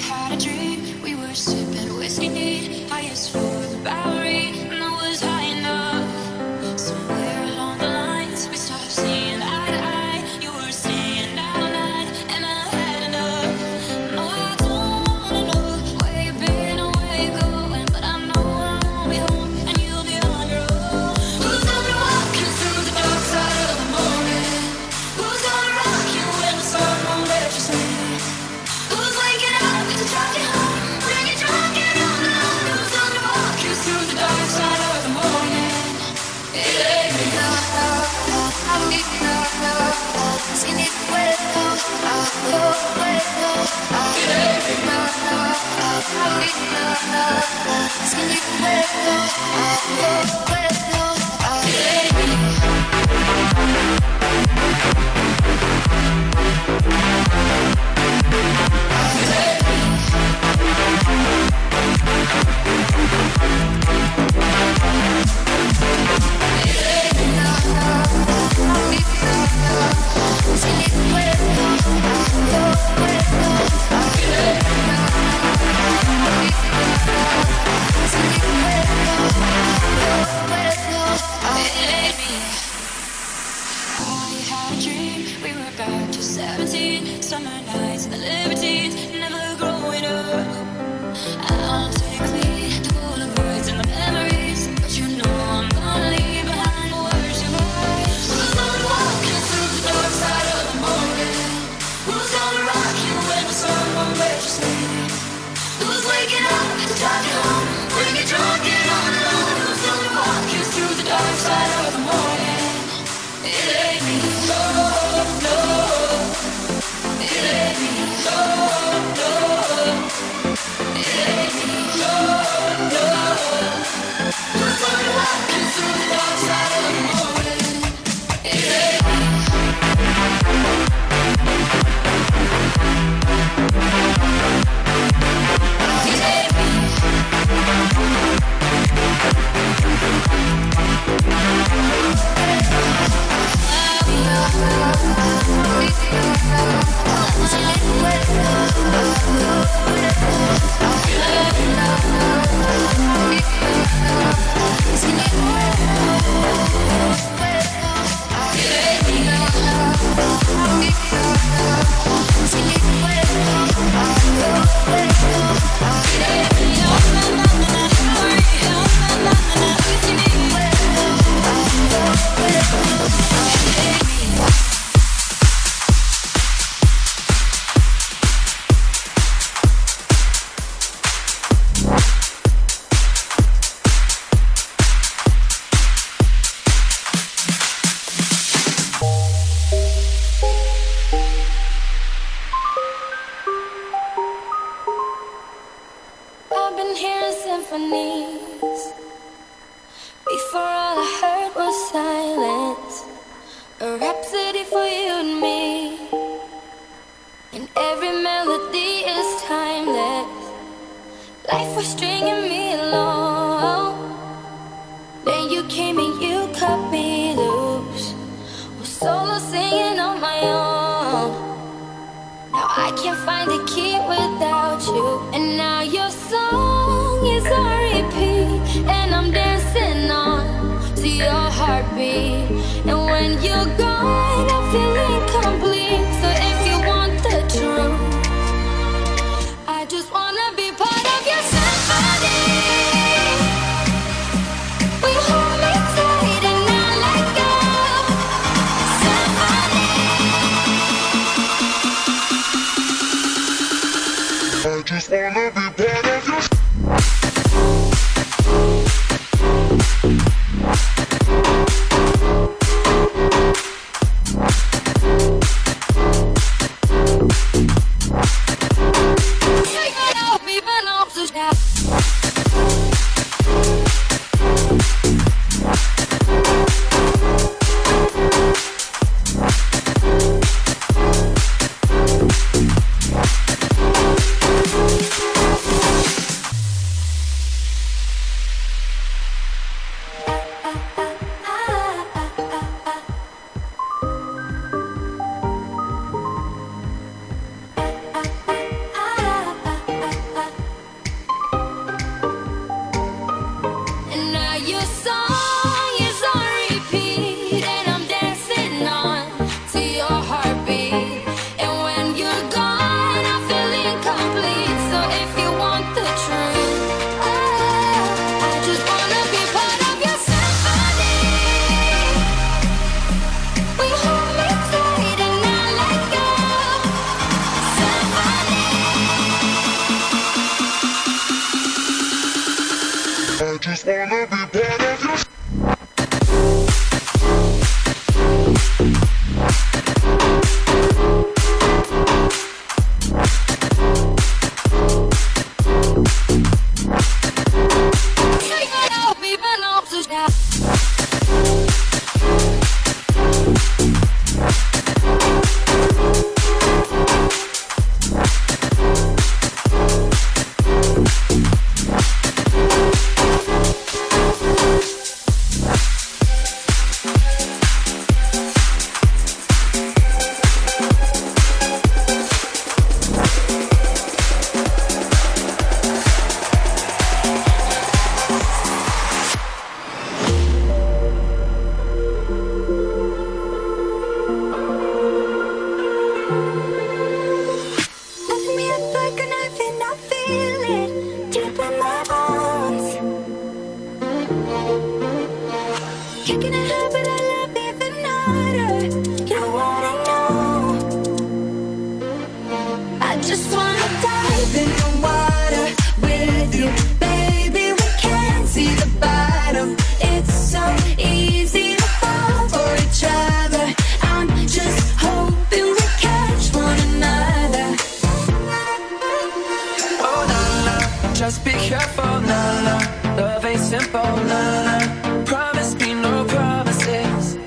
had a drink, we were sipping whiskey neat. I asked for the Bowery. Just be careful, na na. Love ain't simple, na na. Promise me no promises.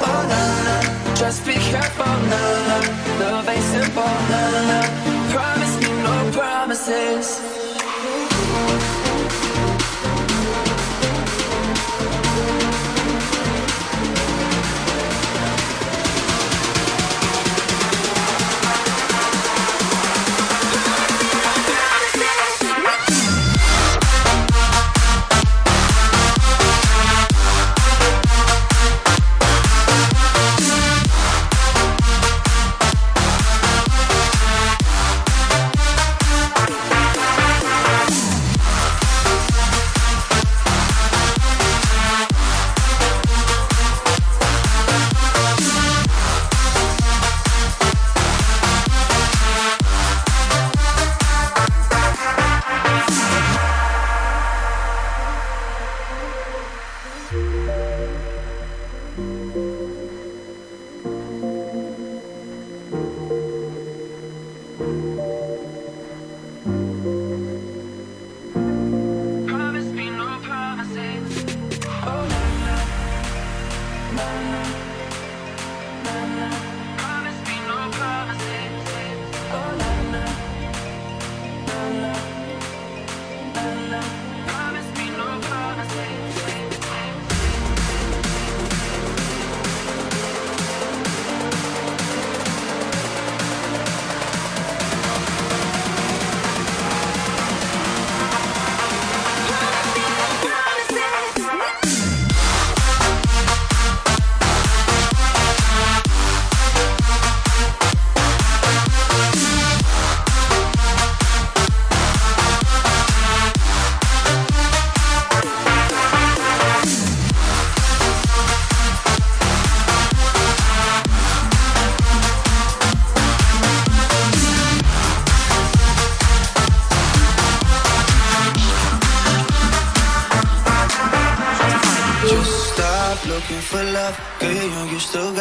Oh na na. Just be careful, na na. Love ain't simple, na na.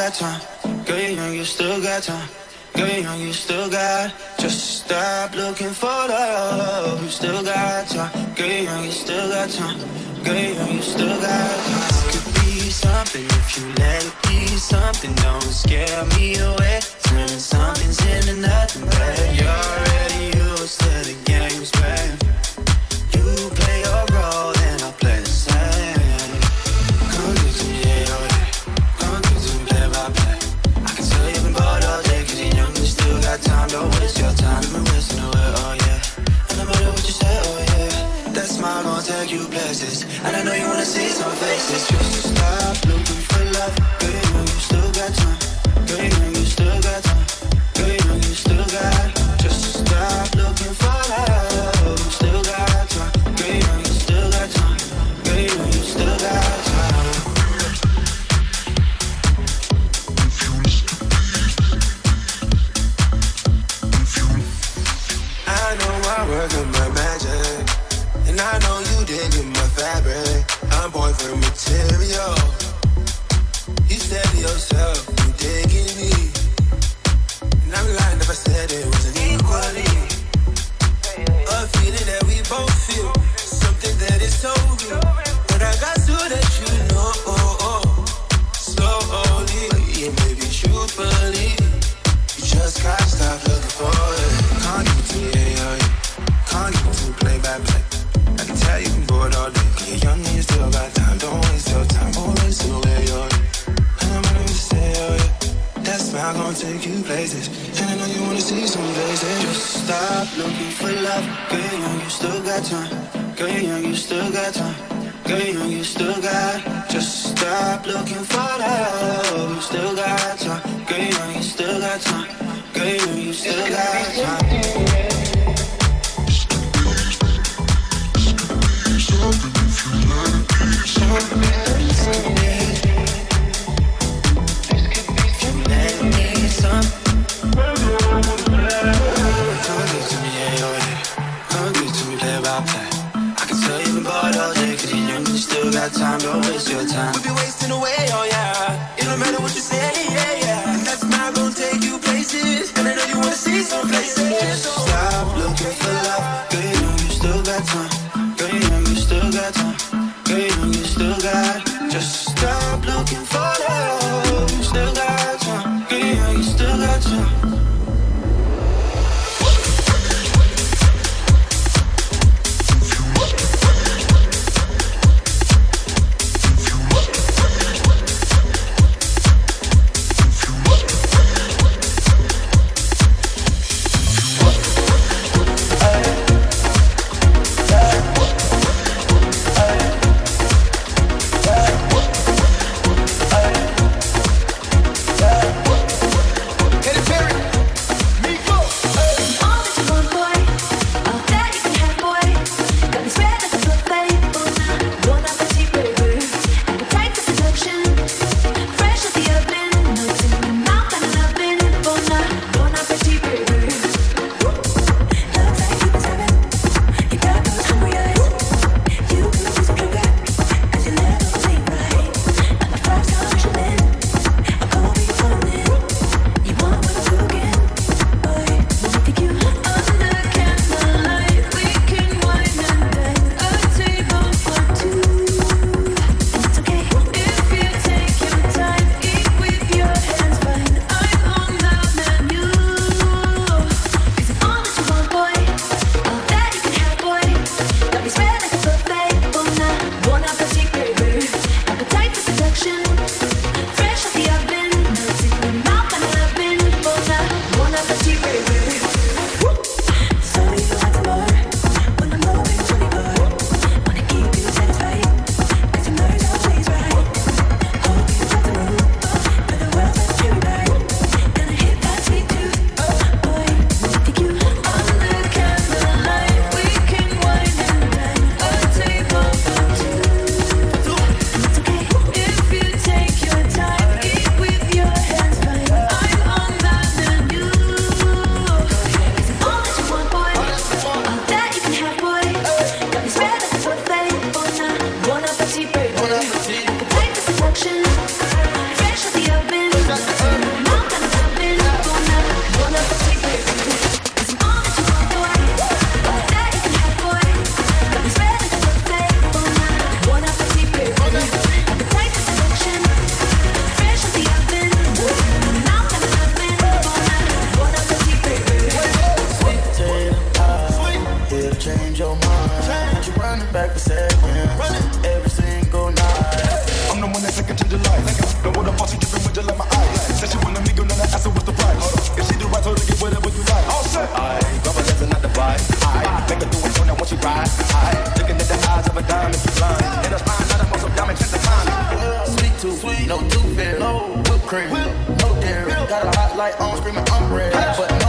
got time. Girl, you young, you still got time. Girl, you young, you still got. Just stop looking for love. You still got time. Girl, you young, you still got time. Girl, you young, you still got time. Could be something if you let it be something. Don't scare me away. Turning something's into nothing, but you're already used to the game. you And I know you wanna see some faces. Just stop looking for love. And I know you wanna see some faces. Just stop looking for love. Girl, young, you still got time. Girl, young, you still got time. Girl, young, you still got. Just stop looking for love. You still got time. Girl, young, you still got time. Girl, young, you still got time. Something if you. our time, don't waste your time. We'll be wasting away, oh yeah. It don't matter what you say, yeah, yeah. And that's not gonna take you places. And I know you wanna see some places. Stop looking for love, baby. you still got time. Looking at the eyes of a diamond blind. And a spine out of some diamond check the time. Sweet tooth, sweet, no tooth fairy, no whipped cream, no dairy. Got a hot light on, screaming, I'm ready.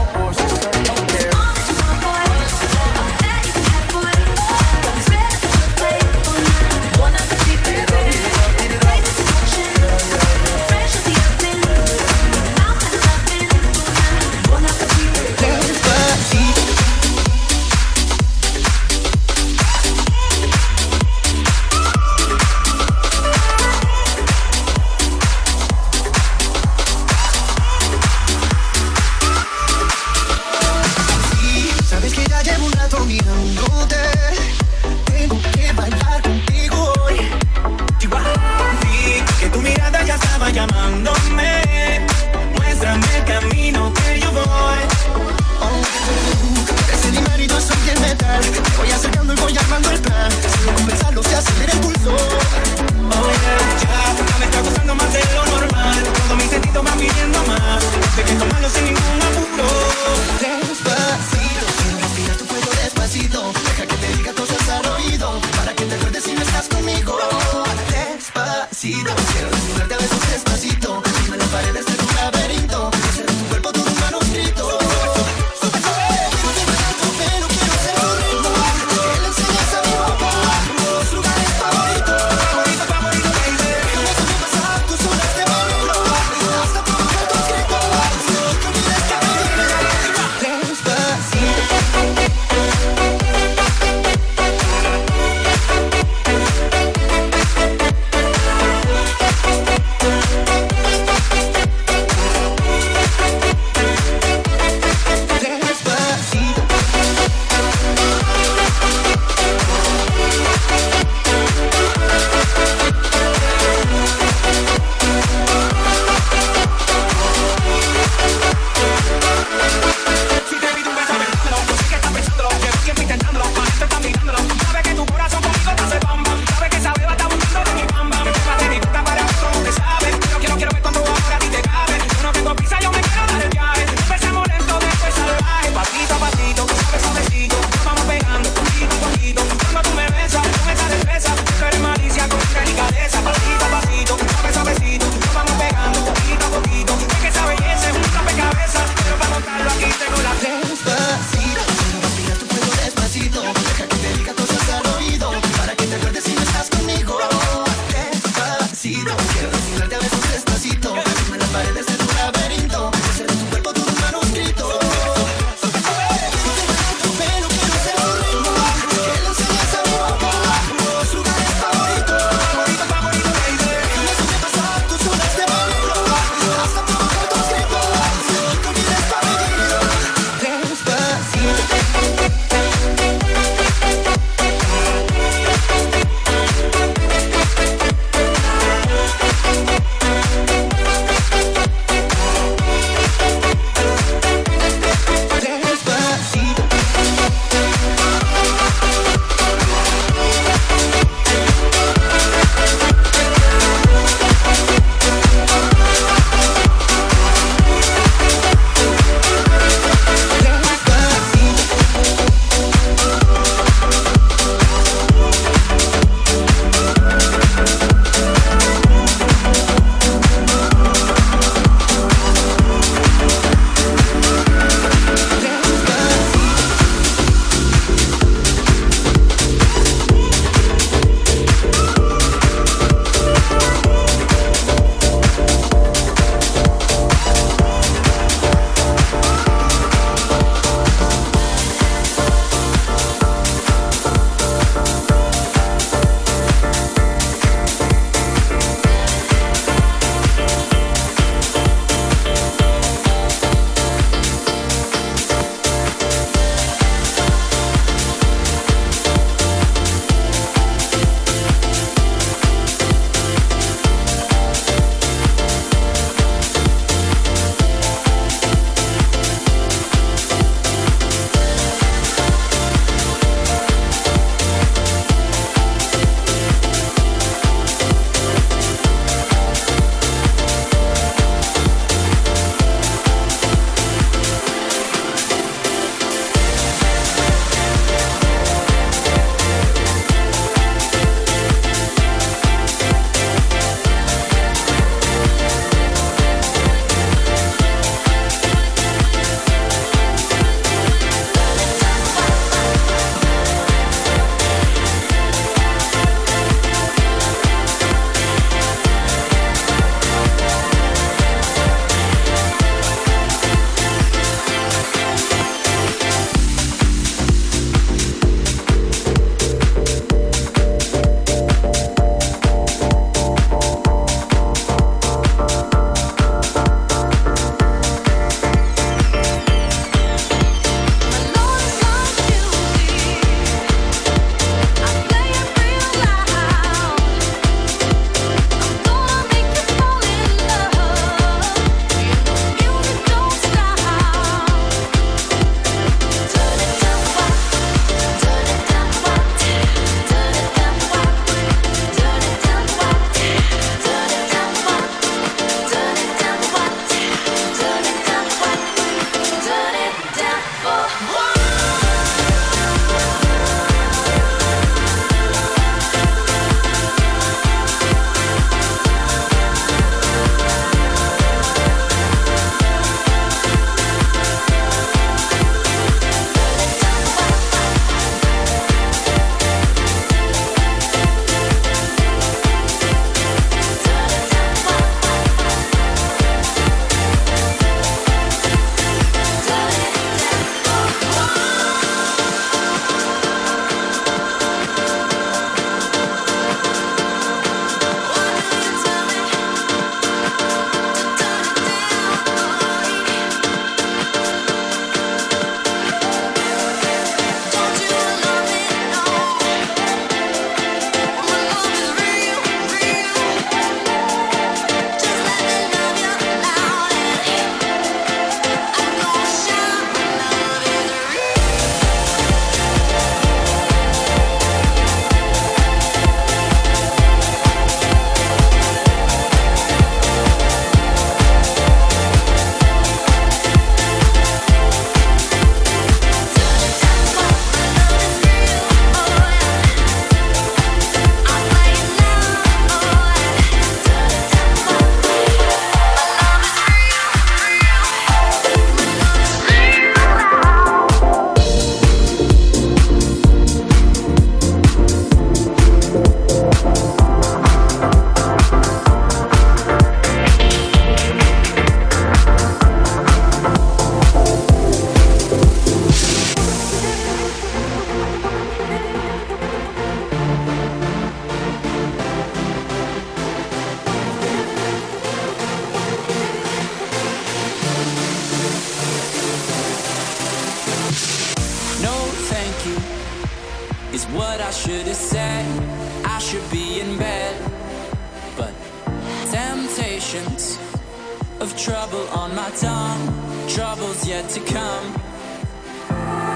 of trouble on my tongue, troubles yet to come.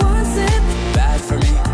Was it bad for me?